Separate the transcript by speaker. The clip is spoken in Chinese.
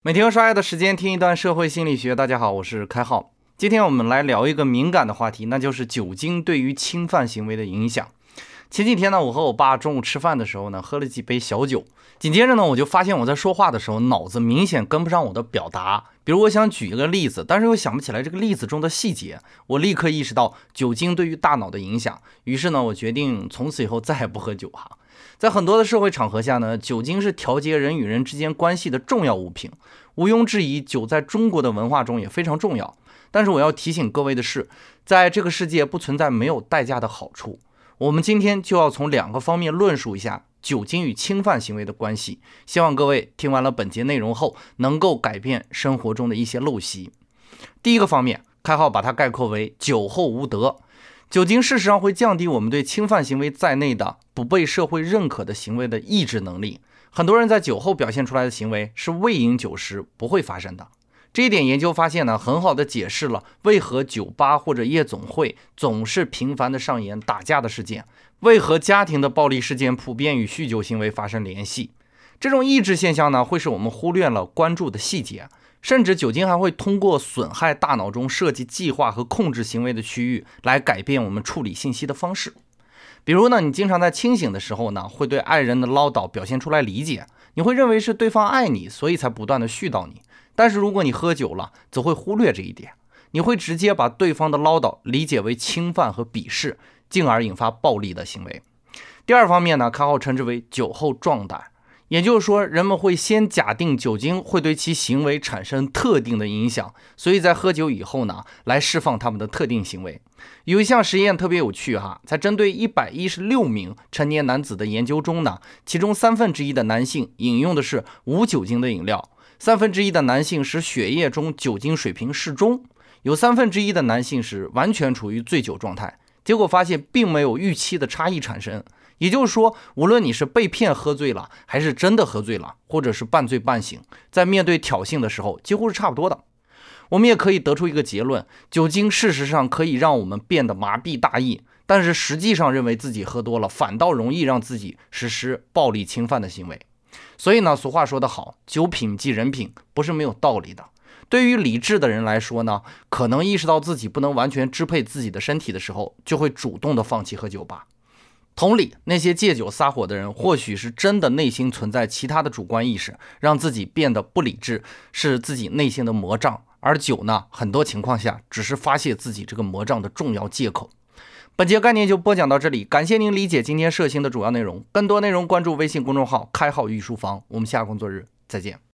Speaker 1: 每天用刷牙的时间，听一段社会心理学。大家好，我是开浩。今天我们来聊一个敏感的话题，那就是酒精对于侵犯行为的影响。前几天呢，我和我爸中午吃饭的时候呢，喝了几杯小酒。紧接着呢，我就发现我在说话的时候，脑子明显跟不上我的表达。比如我想举一个例子，但是又想不起来这个例子中的细节。我立刻意识到酒精对于大脑的影响，于是呢，我决定从此以后再也不喝酒哈。在很多的社会场合下呢，酒精是调节人与人之间关系的重要物品。毋庸置疑，酒在中国的文化中也非常重要。但是我要提醒各位的是，在这个世界不存在没有代价的好处。我们今天就要从两个方面论述一下酒精与侵犯行为的关系。希望各位听完了本节内容后，能够改变生活中的一些陋习。第一个方面，开号把它概括为酒后无德。酒精事实上会降低我们对侵犯行为在内的不被社会认可的行为的抑制能力。很多人在酒后表现出来的行为是未饮酒时不会发生的。这一点研究发现呢，很好的解释了为何酒吧或者夜总会总是频繁的上演打架的事件，为何家庭的暴力事件普遍与酗酒行为发生联系。这种抑制现象呢，会使我们忽略了关注的细节。甚至酒精还会通过损害大脑中设计计划和控制行为的区域来改变我们处理信息的方式。比如呢，你经常在清醒的时候呢，会对爱人的唠叨表现出来理解，你会认为是对方爱你，所以才不断的絮叨你。但是如果你喝酒了，则会忽略这一点，你会直接把对方的唠叨理解为侵犯和鄙视，进而引发暴力的行为。第二方面呢，卡号称之为酒后壮胆。也就是说，人们会先假定酒精会对其行为产生特定的影响，所以在喝酒以后呢，来释放他们的特定行为。有一项实验特别有趣哈，在针对一百一十六名成年男子的研究中呢，其中三分之一的男性饮用的是无酒精的饮料，三分之一的男性使血液中酒精水平适中，有三分之一的男性是完全处于醉酒状态。结果发现，并没有预期的差异产生。也就是说，无论你是被骗喝醉了，还是真的喝醉了，或者是半醉半醒，在面对挑衅的时候，几乎是差不多的。我们也可以得出一个结论：酒精事实上可以让我们变得麻痹大意，但是实际上认为自己喝多了，反倒容易让自己实施暴力侵犯的行为。所以呢，俗话说得好，酒品即人品，不是没有道理的。对于理智的人来说呢，可能意识到自己不能完全支配自己的身体的时候，就会主动的放弃喝酒吧。同理，那些借酒撒火的人，或许是真的内心存在其他的主观意识，让自己变得不理智，是自己内心的魔障。而酒呢，很多情况下只是发泄自己这个魔障的重要借口。本节概念就播讲到这里，感谢您理解今天涉星的主要内容。更多内容关注微信公众号“开号御书房”，我们下工作日再见。